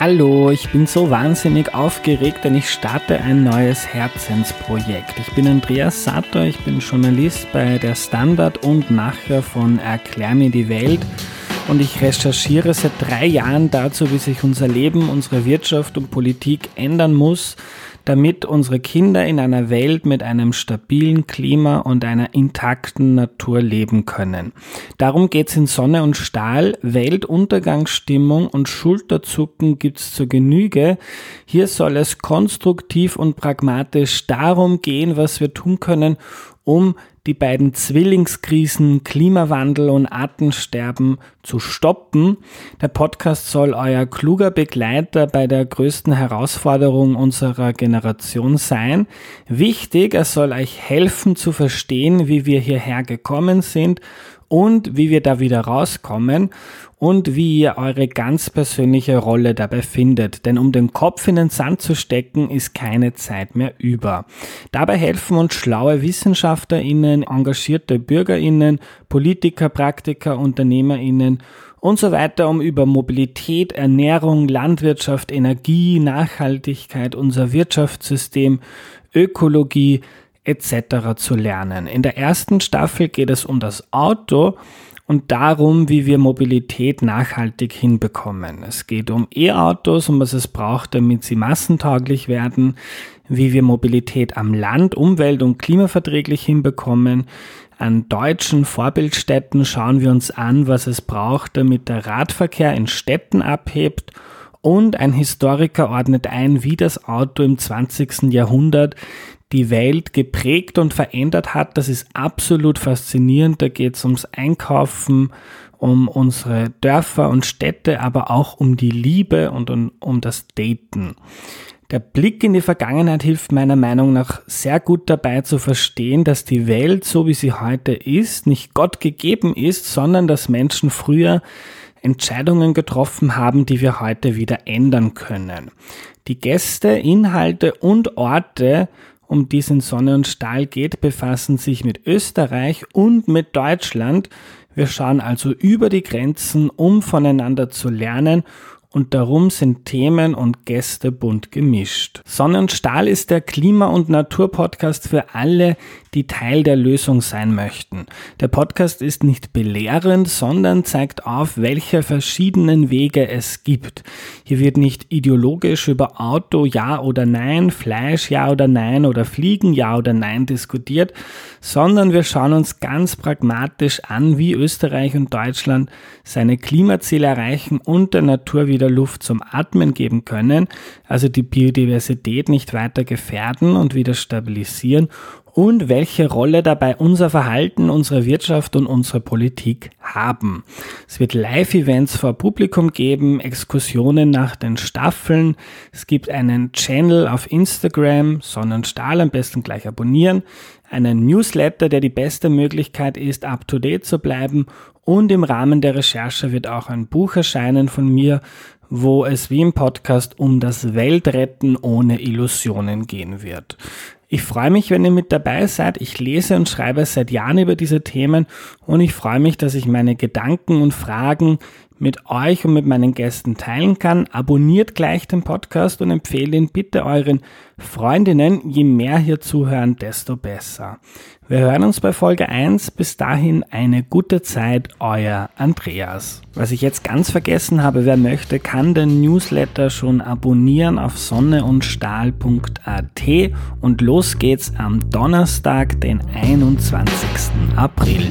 Hallo, ich bin so wahnsinnig aufgeregt, denn ich starte ein neues Herzensprojekt. Ich bin Andreas Satter, ich bin Journalist bei der Standard und Macher von Erklär mir die Welt und ich recherchiere seit drei Jahren dazu, wie sich unser Leben, unsere Wirtschaft und Politik ändern muss, damit unsere Kinder in einer Welt mit einem stabilen Klima und einer intakten Natur leben können. Darum geht's in Sonne und Stahl. Weltuntergangsstimmung und Schulterzucken gibt's zur Genüge. Hier soll es konstruktiv und pragmatisch darum gehen, was wir tun können, um die beiden Zwillingskrisen Klimawandel und Artensterben zu stoppen. Der Podcast soll euer kluger Begleiter bei der größten Herausforderung unserer Generation sein. Wichtig, er soll euch helfen zu verstehen, wie wir hierher gekommen sind und wie wir da wieder rauskommen und wie ihr eure ganz persönliche Rolle dabei findet. Denn um den Kopf in den Sand zu stecken, ist keine Zeit mehr über. Dabei helfen uns schlaue WissenschaftlerInnen, engagierte BürgerInnen, Politiker, Praktiker, UnternehmerInnen und so weiter, um über Mobilität, Ernährung, Landwirtschaft, Energie, Nachhaltigkeit, unser Wirtschaftssystem, Ökologie, etc. zu lernen. In der ersten Staffel geht es um das Auto und darum, wie wir Mobilität nachhaltig hinbekommen. Es geht um E-Autos, um was es braucht, damit sie massentauglich werden, wie wir Mobilität am Land umwelt- und klimaverträglich hinbekommen. An deutschen Vorbildstädten schauen wir uns an, was es braucht, damit der Radverkehr in Städten abhebt und ein Historiker ordnet ein, wie das Auto im 20. Jahrhundert die Welt geprägt und verändert hat. Das ist absolut faszinierend. Da geht es ums Einkaufen, um unsere Dörfer und Städte, aber auch um die Liebe und um, um das Daten. Der Blick in die Vergangenheit hilft meiner Meinung nach sehr gut dabei zu verstehen, dass die Welt, so wie sie heute ist, nicht Gott gegeben ist, sondern dass Menschen früher Entscheidungen getroffen haben, die wir heute wieder ändern können. Die Gäste, Inhalte und Orte um die es in Sonne und Stahl geht, befassen sich mit Österreich und mit Deutschland. Wir schauen also über die Grenzen, um voneinander zu lernen und darum sind Themen und Gäste bunt gemischt. Sonne und Stahl ist der Klima- und Naturpodcast für alle, die Teil der Lösung sein möchten. Der Podcast ist nicht belehrend, sondern zeigt auf, welche verschiedenen Wege es gibt. Hier wird nicht ideologisch über Auto ja oder nein, Fleisch ja oder nein oder Fliegen ja oder nein diskutiert, sondern wir schauen uns ganz pragmatisch an, wie Österreich und Deutschland seine Klimaziele erreichen und der Natur wieder Luft zum Atmen geben können, also die Biodiversität nicht weiter gefährden und wieder stabilisieren und welche Rolle dabei unser Verhalten, unsere Wirtschaft und unsere Politik haben. Es wird Live-Events vor Publikum geben, Exkursionen nach den Staffeln. Es gibt einen Channel auf Instagram, Sonnenstahl, am besten gleich abonnieren. Einen Newsletter, der die beste Möglichkeit ist, up-to-date zu bleiben. Und im Rahmen der Recherche wird auch ein Buch erscheinen von mir, wo es wie im Podcast um das Weltretten ohne Illusionen gehen wird. Ich freue mich, wenn ihr mit dabei seid. Ich lese und schreibe seit Jahren über diese Themen und ich freue mich, dass ich meine Gedanken und Fragen mit euch und mit meinen Gästen teilen kann. Abonniert gleich den Podcast und empfehlt ihn bitte euren Freundinnen. Je mehr hier zuhören, desto besser. Wir hören uns bei Folge 1. Bis dahin eine gute Zeit, euer Andreas. Was ich jetzt ganz vergessen habe, wer möchte, kann den Newsletter schon abonnieren auf sonneundstahl.at und los geht's am Donnerstag, den 21. April.